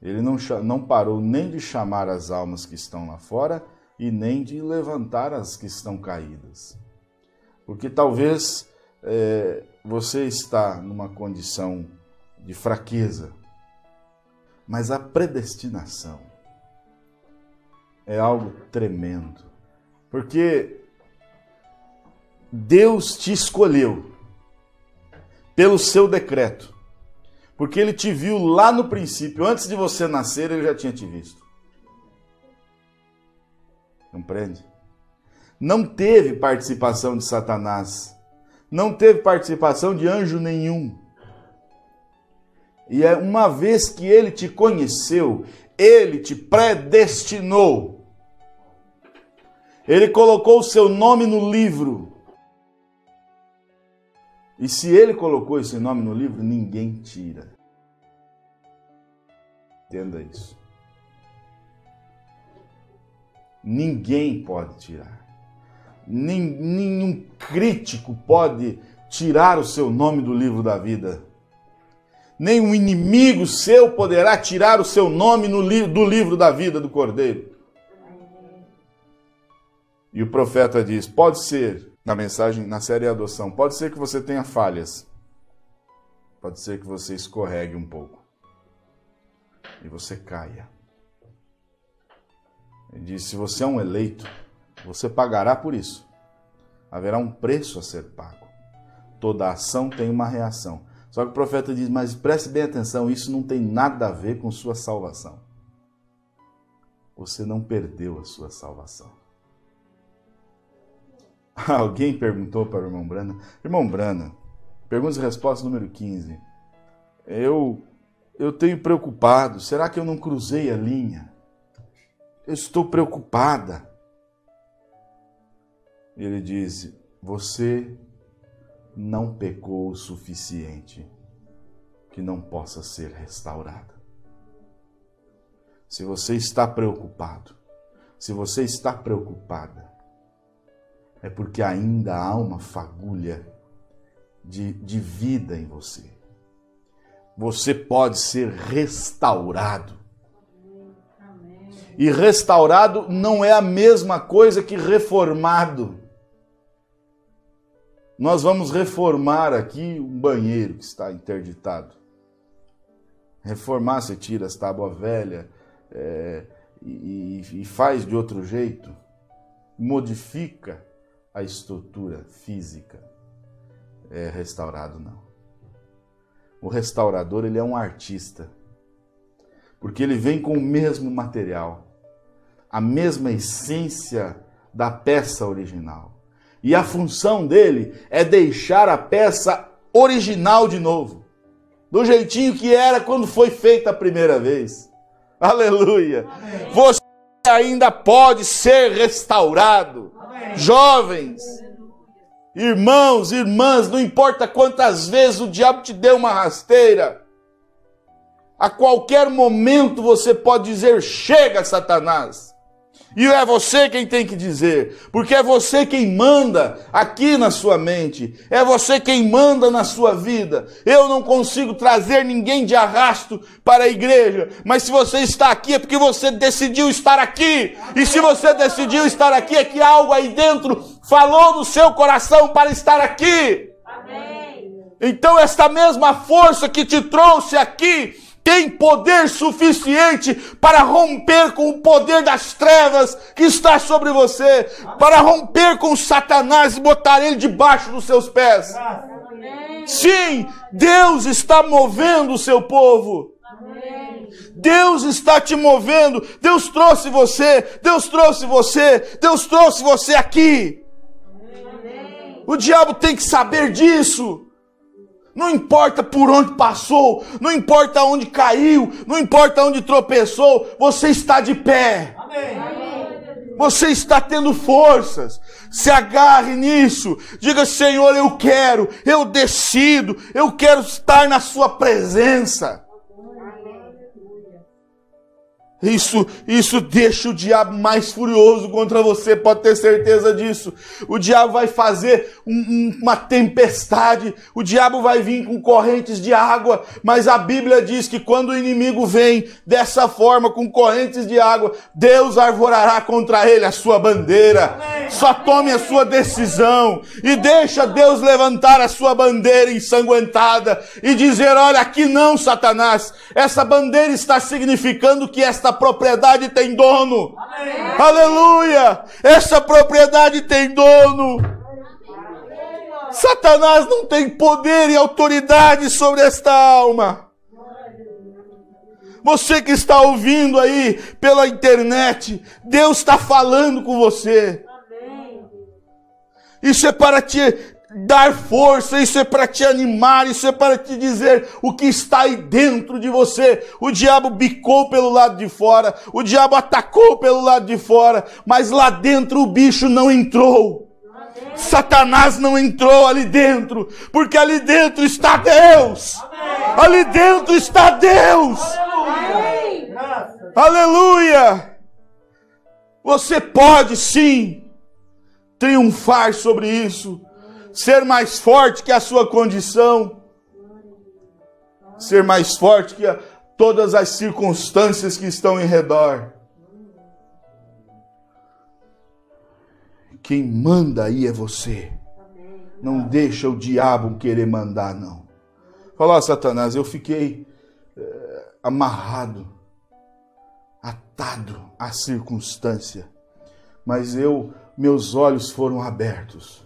Ele não, não parou nem de chamar as almas que estão lá fora e nem de levantar as que estão caídas. Porque talvez é, você está numa condição de fraqueza, mas a predestinação é algo tremendo. Porque Deus te escolheu pelo seu decreto. Porque ele te viu lá no princípio, antes de você nascer, ele já tinha te visto. Compreende? Não teve participação de Satanás. Não teve participação de anjo nenhum. E é uma vez que ele te conheceu, ele te predestinou. Ele colocou o seu nome no livro. E se ele colocou esse nome no livro, ninguém tira. Entenda isso. Ninguém pode tirar. Nenhum crítico pode tirar o seu nome do livro da vida. Nenhum inimigo seu poderá tirar o seu nome li do livro da vida do Cordeiro. E o profeta diz: pode ser, na mensagem, na série Adoção, pode ser que você tenha falhas, pode ser que você escorregue um pouco e você caia. Ele diz: se você é um eleito, você pagará por isso. Haverá um preço a ser pago. Toda ação tem uma reação. Só que o profeta diz: Mas preste bem atenção, isso não tem nada a ver com sua salvação. Você não perdeu a sua salvação. Alguém perguntou para o irmão Brana: Irmão Brana, perguntas e respostas número 15. Eu, eu tenho preocupado, será que eu não cruzei a linha? Eu estou preocupada. Ele diz: Você não pecou o suficiente que não possa ser restaurada. Se você está preocupado, se você está preocupada, é porque ainda há uma fagulha de, de vida em você. Você pode ser restaurado. E restaurado não é a mesma coisa que reformado. Nós vamos reformar aqui um banheiro que está interditado. Reformar, você tira as tábuas velhas é, e, e faz de outro jeito, modifica a estrutura física. É restaurado, não. O restaurador, ele é um artista, porque ele vem com o mesmo material, a mesma essência da peça original e a função dele é deixar a peça original de novo, do jeitinho que era quando foi feita a primeira vez. Aleluia! Amém. Você ainda pode ser restaurado. Amém. Jovens, irmãos, irmãs, não importa quantas vezes o diabo te deu uma rasteira, a qualquer momento você pode dizer: chega, Satanás. E é você quem tem que dizer, porque é você quem manda aqui na sua mente, é você quem manda na sua vida. Eu não consigo trazer ninguém de arrasto para a igreja, mas se você está aqui é porque você decidiu estar aqui. E se você decidiu estar aqui é que algo aí dentro falou no seu coração para estar aqui. Amém. Então esta mesma força que te trouxe aqui tem poder suficiente para romper com o poder das trevas que está sobre você, para romper com Satanás e botar ele debaixo dos seus pés. Sim, Deus está movendo o seu povo. Deus está te movendo. Deus trouxe você. Deus trouxe você. Deus trouxe você aqui. O diabo tem que saber disso. Não importa por onde passou, não importa onde caiu, não importa onde tropeçou, você está de pé. Amém. Você está tendo forças. Se agarre nisso. Diga, Senhor, eu quero, eu decido, eu quero estar na Sua presença. Isso, isso deixa o diabo mais furioso contra você, pode ter certeza disso. O diabo vai fazer um, um, uma tempestade, o diabo vai vir com correntes de água, mas a Bíblia diz que quando o inimigo vem dessa forma, com correntes de água, Deus arvorará contra ele a sua bandeira. Só tome a sua decisão e deixa Deus levantar a sua bandeira ensanguentada e dizer: Olha, aqui não, Satanás, essa bandeira está significando que esta propriedade tem dono. Amém. Aleluia! Essa propriedade tem dono. Satanás não tem poder e autoridade sobre esta alma. Você que está ouvindo aí pela internet, Deus está falando com você. Isso é para te dar força, isso é para te animar, isso é para te dizer o que está aí dentro de você. O diabo bicou pelo lado de fora, o diabo atacou pelo lado de fora, mas lá dentro o bicho não entrou. Satanás não entrou ali dentro, porque ali dentro está Deus. Ali dentro está Deus. Aleluia! Você pode sim triunfar sobre isso ser mais forte que a sua condição, ser mais forte que a, todas as circunstâncias que estão em redor. Quem manda aí é você. Não deixa o diabo querer mandar, não. Fala, Satanás, eu fiquei é, amarrado, atado à circunstância, mas eu, meus olhos foram abertos